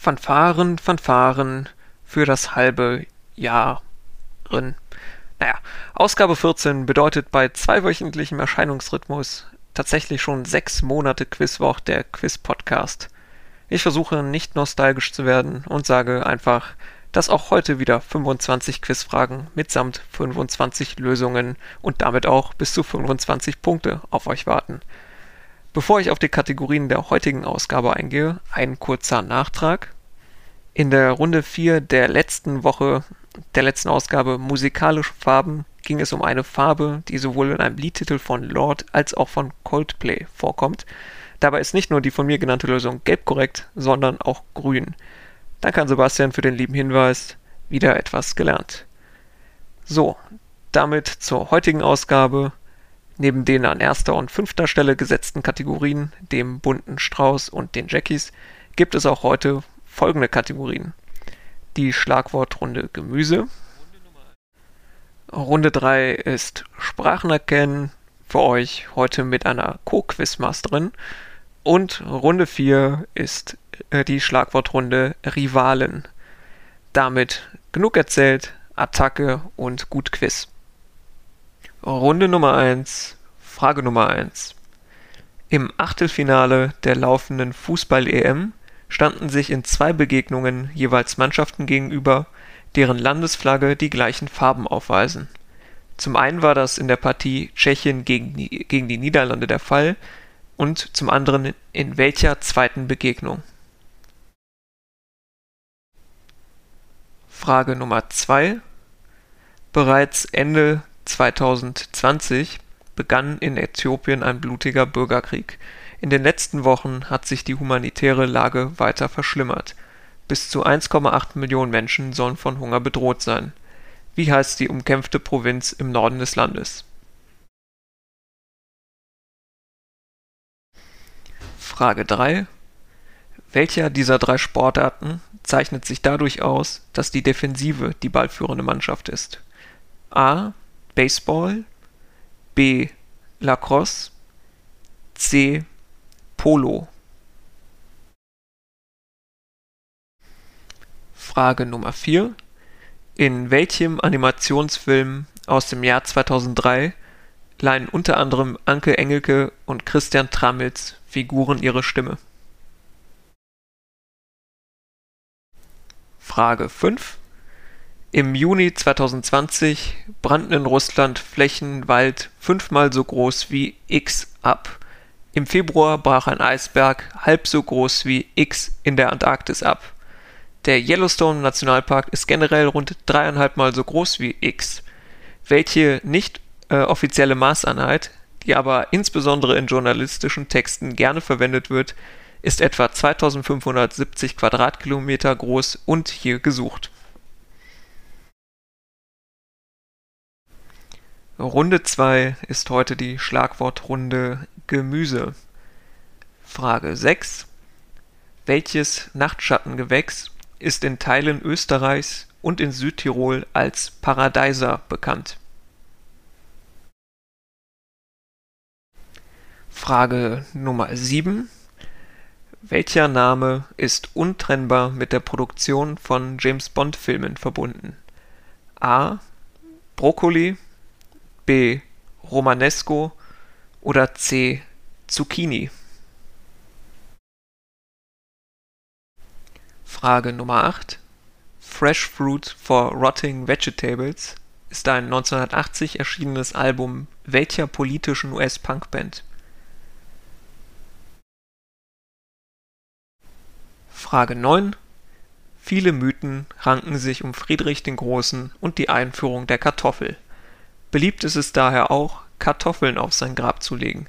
Fanfaren, Fanfaren für das halbe Jahr. Naja, Ausgabe 14 bedeutet bei zweiwöchentlichem Erscheinungsrhythmus tatsächlich schon sechs Monate Quizwoch der Quiz-Podcast. Ich versuche nicht nostalgisch zu werden und sage einfach, dass auch heute wieder 25 Quizfragen mitsamt 25 Lösungen und damit auch bis zu 25 Punkte auf euch warten. Bevor ich auf die Kategorien der heutigen Ausgabe eingehe, ein kurzer Nachtrag. In der Runde 4 der letzten Woche, der letzten Ausgabe Musikalische Farben, ging es um eine Farbe, die sowohl in einem Liedtitel von Lord als auch von Coldplay vorkommt. Dabei ist nicht nur die von mir genannte Lösung gelb korrekt, sondern auch grün. Danke an Sebastian für den lieben Hinweis. Wieder etwas gelernt. So, damit zur heutigen Ausgabe. Neben den an erster und fünfter Stelle gesetzten Kategorien, dem bunten Strauß und den Jackies, gibt es auch heute folgende Kategorien. Die Schlagwortrunde Gemüse. Runde 3 ist Sprachen erkennen, für euch heute mit einer Co-Quizmasterin. Und Runde 4 ist äh, die Schlagwortrunde Rivalen. Damit genug erzählt, Attacke und gut Quiz. Runde Nummer 1, Frage Nummer 1. Im Achtelfinale der laufenden Fußball-EM standen sich in zwei Begegnungen jeweils Mannschaften gegenüber, deren Landesflagge die gleichen Farben aufweisen. Zum einen war das in der Partie Tschechien gegen die, gegen die Niederlande der Fall und zum anderen in welcher zweiten Begegnung? Frage Nummer 2. Bereits Ende 2020 begann in Äthiopien ein blutiger Bürgerkrieg. In den letzten Wochen hat sich die humanitäre Lage weiter verschlimmert. Bis zu 1,8 Millionen Menschen sollen von Hunger bedroht sein. Wie heißt die umkämpfte Provinz im Norden des Landes? Frage 3. Welcher dieser drei Sportarten zeichnet sich dadurch aus, dass die Defensive die ballführende Mannschaft ist? A. Baseball, B. Lacrosse, C. Polo. Frage Nummer 4. In welchem Animationsfilm aus dem Jahr 2003 leihen unter anderem Anke Engelke und Christian Tramitz Figuren ihre Stimme? Frage 5. Im Juni 2020 brannten in Russland Flächen Wald fünfmal so groß wie X ab. Im Februar brach ein Eisberg halb so groß wie X in der Antarktis ab. Der Yellowstone Nationalpark ist generell rund dreieinhalb Mal so groß wie X. Welche nicht äh, offizielle Maßeinheit, die aber insbesondere in journalistischen Texten gerne verwendet wird, ist etwa 2570 Quadratkilometer groß und hier gesucht. Runde 2 ist heute die Schlagwortrunde Gemüse. Frage 6. Welches Nachtschattengewächs ist in Teilen Österreichs und in Südtirol als Paradeiser bekannt? Frage Nummer 7. Welcher Name ist untrennbar mit der Produktion von James-Bond-Filmen verbunden? A. Brokkoli, B. Romanesco oder C. Zucchini? Frage Nummer 8. Fresh Fruit for Rotting Vegetables ist ein 1980 erschienenes Album welcher politischen US-Punkband? Frage 9. Viele Mythen ranken sich um Friedrich den Großen und die Einführung der Kartoffel. Beliebt ist es daher auch, Kartoffeln auf sein Grab zu legen.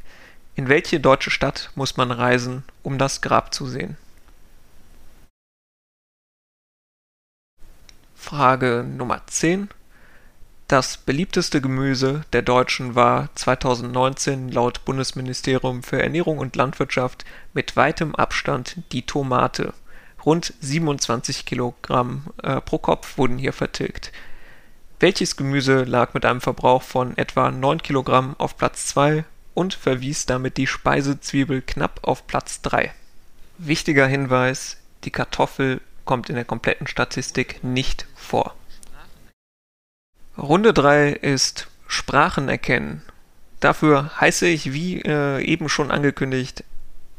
In welche deutsche Stadt muss man reisen, um das Grab zu sehen? Frage Nummer 10. Das beliebteste Gemüse der Deutschen war 2019 laut Bundesministerium für Ernährung und Landwirtschaft mit weitem Abstand die Tomate. Rund 27 Kilogramm äh, pro Kopf wurden hier vertilgt. Welches Gemüse lag mit einem Verbrauch von etwa 9 Kilogramm auf Platz 2 und verwies damit die Speisezwiebel knapp auf Platz 3? Wichtiger Hinweis, Die Kartoffel kommt in der kompletten Statistik nicht vor. Runde 3 ist Sprachen erkennen. Dafür heiße ich, wie äh, eben schon angekündigt,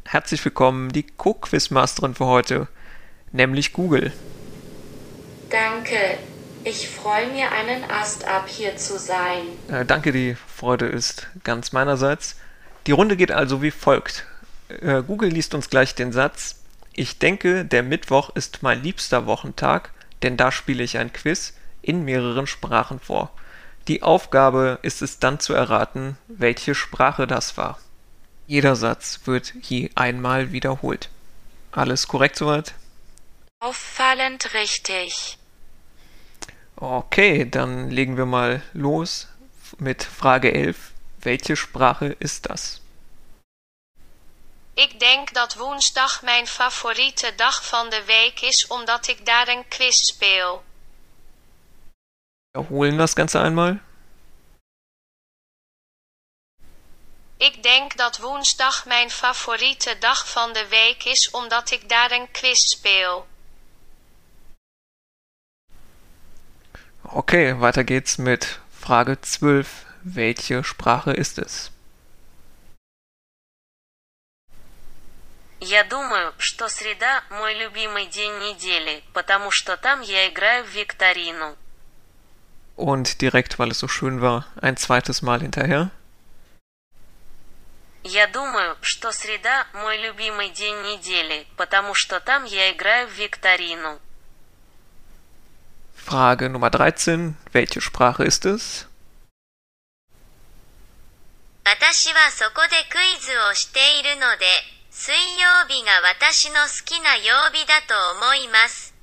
herzlich willkommen die Co-Quizmasterin für heute, nämlich Google. Danke. Ich freue mir einen Ast ab, hier zu sein. Äh, danke, die Freude ist ganz meinerseits. Die Runde geht also wie folgt. Äh, Google liest uns gleich den Satz. Ich denke, der Mittwoch ist mein liebster Wochentag, denn da spiele ich ein Quiz in mehreren Sprachen vor. Die Aufgabe ist es dann zu erraten, welche Sprache das war. Jeder Satz wird je einmal wiederholt. Alles korrekt soweit? Auffallend richtig. Okay, dann legen wir mal los mit Frage 11. Welche Sprache ist das? Ik denk dat woensdag mijn favoriete dag van de week is omdat ik daar een quiz speel. Wiederholen das Ganze einmal. Ik denk dat woensdag mijn favoriete dag van de week is omdat ik daar een quiz speel. Okay, weiter geht's mit Frage 12. Welche Sprache ist es? Я думаю, что среда – мой любимый день недели, потому что там я играю в викторину. Und direkt, weil es so schön war, ein zweites Mal hinterher. Я думаю, что среда – мой любимый день недели, потому что там я играю в викторину. Frage Nummer 13. Welche Sprache ist es? 私はそこでクイズをしているので、水曜日が私の好きな曜日だと思います。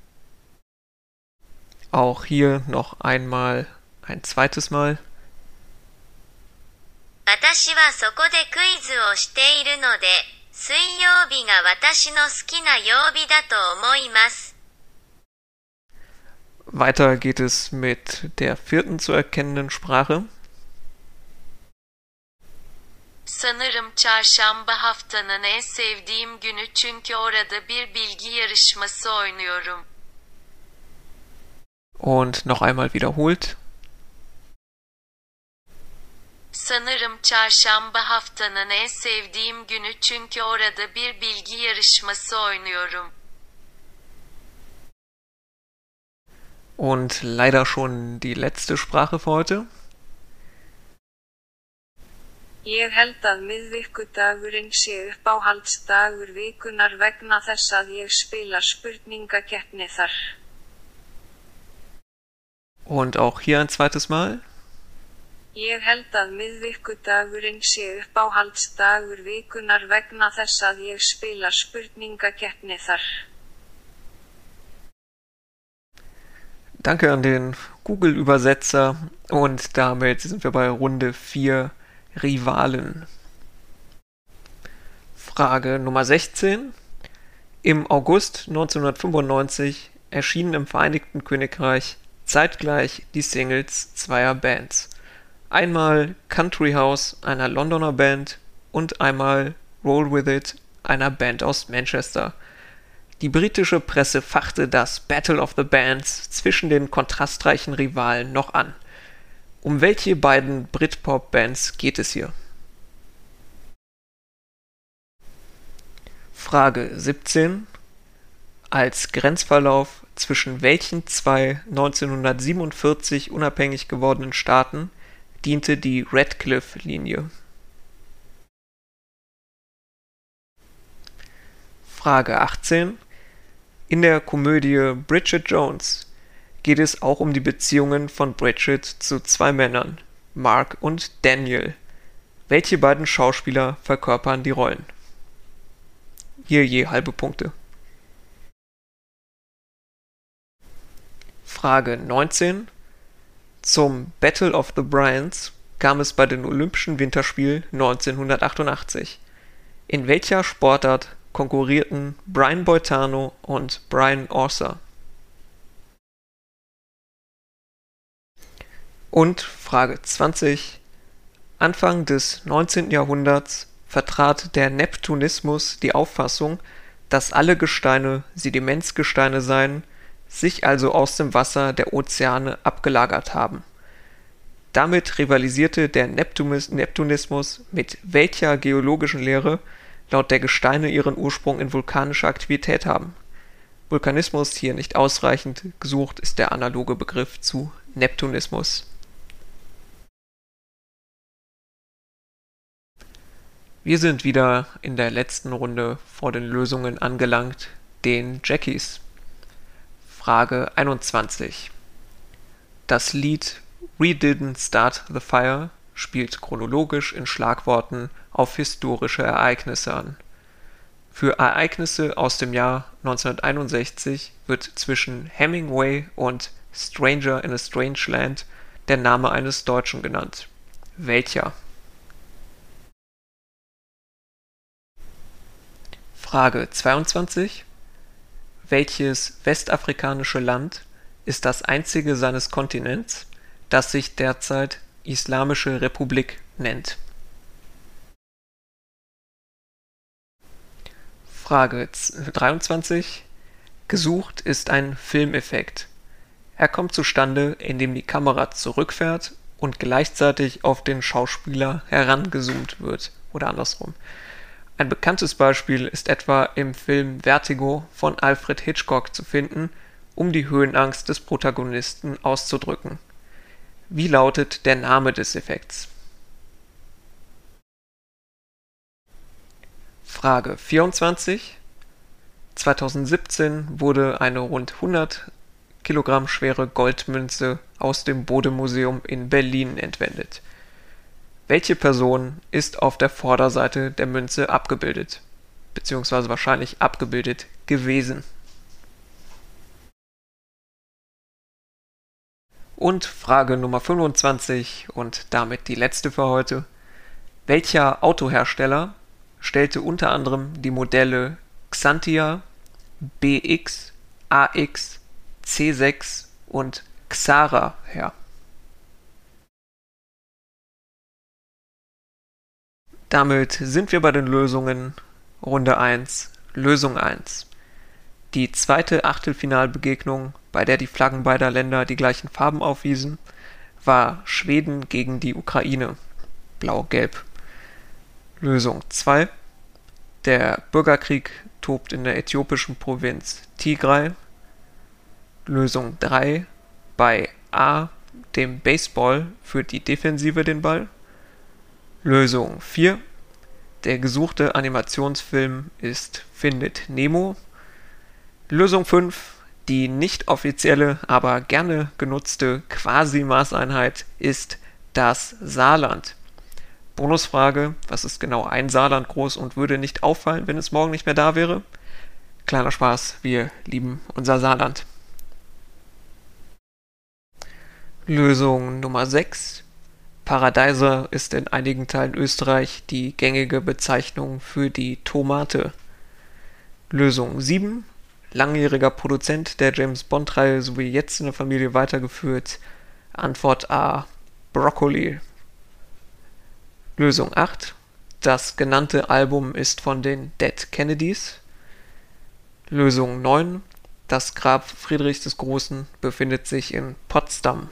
Auch hier noch einmal, ein zweites Mal. 私はそこでクイズをしているので、水曜日が私の好きな曜日だと思います。 Weiter geht es mit der vierten zu erkennenden Sprache. Sanırım çarşamba haftanın en sevdiğim günü çünkü orada bir bilgi yarışması oynuyorum. Und noch einmal wiederholt. Sanırım çarşamba haftanın en sevdiğim günü çünkü orada bir bilgi yarışması oynuyorum. Und leider schon die letzte Sprache für heute. Ég held að miðvikudagurinn sé uppáhaldsdagur vikunar vegna þess að ég spila spurningakeppni þar. Und auch hier ein zweites Mal. Ég held að miðvikudagurinn sé uppáhaldsdagur vikunar vegna þess að ég spila spurningakeppni þar. Danke an den Google-Übersetzer. Und damit sind wir bei Runde 4 Rivalen. Frage Nummer 16. Im August 1995 erschienen im Vereinigten Königreich zeitgleich die Singles zweier Bands. Einmal Country House einer Londoner Band und einmal Roll With It einer Band aus Manchester. Die britische Presse fachte das Battle of the Bands zwischen den kontrastreichen Rivalen noch an. Um welche beiden Britpop-Bands geht es hier? Frage 17. Als Grenzverlauf zwischen welchen zwei 1947 unabhängig gewordenen Staaten diente die Radcliffe-Linie? Frage 18. In der Komödie Bridget Jones geht es auch um die Beziehungen von Bridget zu zwei Männern, Mark und Daniel. Welche beiden Schauspieler verkörpern die Rollen? Hier je halbe Punkte. Frage 19. Zum Battle of the Bryans kam es bei den Olympischen Winterspielen 1988. In welcher Sportart konkurrierten Brian Boitano und Brian Orser? Und Frage 20. Anfang des 19. Jahrhunderts vertrat der Neptunismus die Auffassung, dass alle Gesteine Sedimentsgesteine seien, sich also aus dem Wasser der Ozeane abgelagert haben. Damit rivalisierte der Neptunismus mit welcher geologischen Lehre, laut der Gesteine ihren Ursprung in vulkanischer Aktivität haben? Vulkanismus hier nicht ausreichend, gesucht ist der analoge Begriff zu Neptunismus. Wir sind wieder in der letzten Runde vor den Lösungen angelangt, den Jackies. Frage 21. Das Lied We Didn't Start the Fire spielt chronologisch in Schlagworten auf historische Ereignisse an. Für Ereignisse aus dem Jahr 1961 wird zwischen Hemingway und Stranger in a Strange Land der Name eines Deutschen genannt. Welcher? Frage 22. Welches westafrikanische Land ist das einzige seines Kontinents, das sich derzeit Islamische Republik nennt? Frage 23. Gesucht ist ein Filmeffekt. Er kommt zustande, indem die Kamera zurückfährt und gleichzeitig auf den Schauspieler herangezoomt wird oder andersrum. Ein bekanntes Beispiel ist etwa im Film Vertigo von Alfred Hitchcock zu finden, um die Höhenangst des Protagonisten auszudrücken. Wie lautet der Name des Effekts? Frage 24. 2017 wurde eine rund 100 Kilogramm schwere Goldmünze aus dem Bode-Museum in Berlin entwendet welche Person ist auf der Vorderseite der Münze abgebildet? Beziehungsweise wahrscheinlich abgebildet gewesen. Und Frage Nummer 25 und damit die letzte für heute. Welcher Autohersteller stellte unter anderem die Modelle Xantia, BX, AX, C6 und Xara her? Damit sind wir bei den Lösungen. Runde 1, Lösung 1. Die zweite Achtelfinalbegegnung, bei der die Flaggen beider Länder die gleichen Farben aufwiesen, war Schweden gegen die Ukraine. Blau-Gelb. Lösung 2. Der Bürgerkrieg tobt in der äthiopischen Provinz Tigray. Lösung 3. Bei A, dem Baseball, führt die Defensive den Ball. Lösung 4. Der gesuchte Animationsfilm ist Findet Nemo. Lösung 5. Die nicht offizielle, aber gerne genutzte Quasi-Maßeinheit ist das Saarland. Bonusfrage: Was ist genau ein Saarland groß und würde nicht auffallen, wenn es morgen nicht mehr da wäre? Kleiner Spaß, wir lieben unser Saarland. Lösung Nummer 6. Paradeiser ist in einigen Teilen Österreich die gängige Bezeichnung für die Tomate. Lösung 7. Langjähriger Produzent der James-Bond-Reihe sowie jetzt in der Familie weitergeführt. Antwort A. Broccoli. Lösung 8. Das genannte Album ist von den Dead Kennedys. Lösung 9. Das Grab Friedrichs des Großen befindet sich in Potsdam.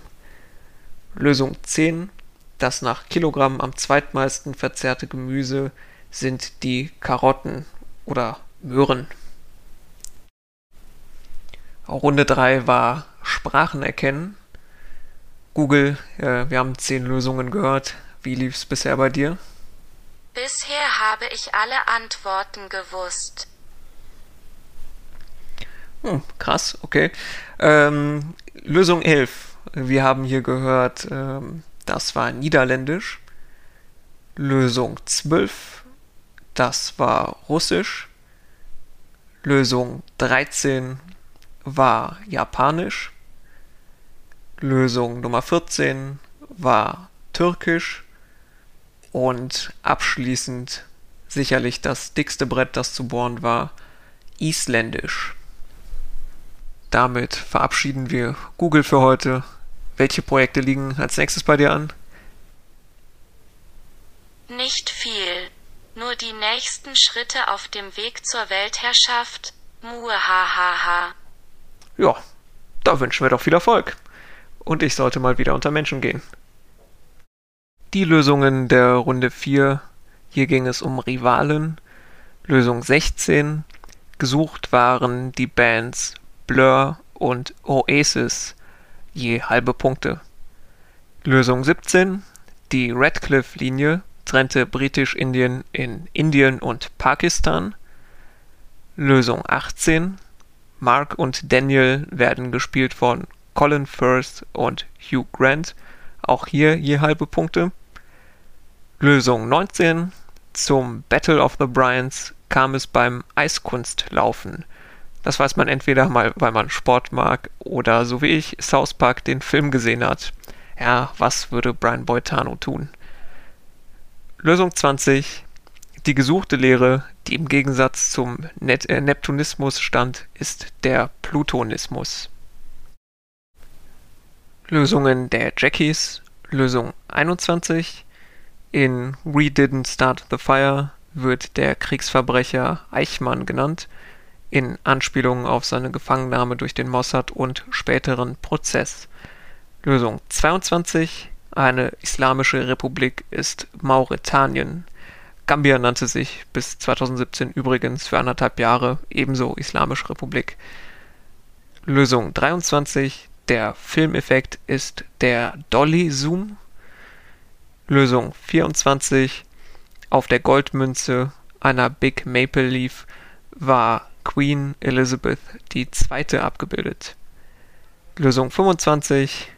Lösung 10. Das nach Kilogramm am zweitmeisten verzehrte Gemüse sind die Karotten oder Möhren. Runde 3 war Sprachen erkennen. Google, äh, wir haben 10 Lösungen gehört. Wie lief es bisher bei dir? Bisher habe ich alle Antworten gewusst. Hm, krass, okay. Ähm, Lösung 11. Wir haben hier gehört, ähm, das war Niederländisch. Lösung 12, das war Russisch. Lösung 13 war Japanisch. Lösung Nummer 14 war Türkisch. Und abschließend sicherlich das dickste Brett, das zu bohren war, Isländisch. Damit verabschieden wir Google für heute. Welche Projekte liegen als nächstes bei dir an? Nicht viel. Nur die nächsten Schritte auf dem Weg zur Weltherrschaft? Muahahaha. Ja, da wünschen wir doch viel Erfolg. Und ich sollte mal wieder unter Menschen gehen. Die Lösungen der Runde 4. Hier ging es um Rivalen. Lösung 16. Gesucht waren die Bands Blur und Oasis. Je halbe Punkte. Lösung 17. Die Radcliffe-Linie trennte Britisch-Indien in Indien und Pakistan. Lösung 18. Mark und Daniel werden gespielt von Colin Firth und Hugh Grant. Auch hier je halbe Punkte. Lösung 19. Zum Battle of the Bryans kam es beim Eiskunstlaufen. Das weiß man entweder mal, weil man Sport mag oder so wie ich South Park den Film gesehen hat. Ja, was würde Brian Boitano tun? Lösung 20. Die gesuchte Lehre, die im Gegensatz zum Net äh, Neptunismus stand, ist der Plutonismus. Lösungen der Jackies. Lösung 21. In We Didn't Start the Fire wird der Kriegsverbrecher Eichmann genannt, in Anspielung auf seine Gefangennahme durch den Mossad und späteren Prozess. Lösung 22. Eine islamische Republik ist Mauretanien. Gambia nannte sich bis 2017 übrigens für anderthalb Jahre ebenso Islamische Republik. Lösung 23. Der Filmeffekt ist der Dolly Zoom. Lösung 24. Auf der Goldmünze einer Big Maple Leaf war Queen Elizabeth II. abgebildet. Lösung 25.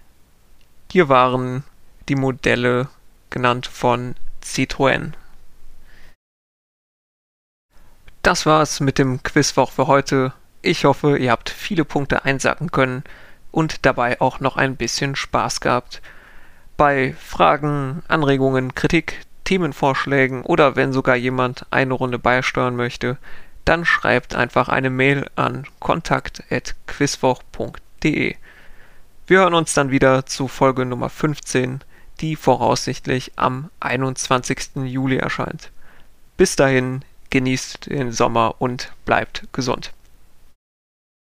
Hier waren die Modelle genannt von Citroën. Das war's mit dem Quizwoch für heute. Ich hoffe, ihr habt viele Punkte einsacken können und dabei auch noch ein bisschen Spaß gehabt. Bei Fragen, Anregungen, Kritik, Themenvorschlägen oder wenn sogar jemand eine Runde beisteuern möchte, dann schreibt einfach eine Mail an kontakt.quizwoch.de. Wir hören uns dann wieder zu Folge Nummer 15 die voraussichtlich am 21. Juli erscheint. Bis dahin, genießt den Sommer und bleibt gesund.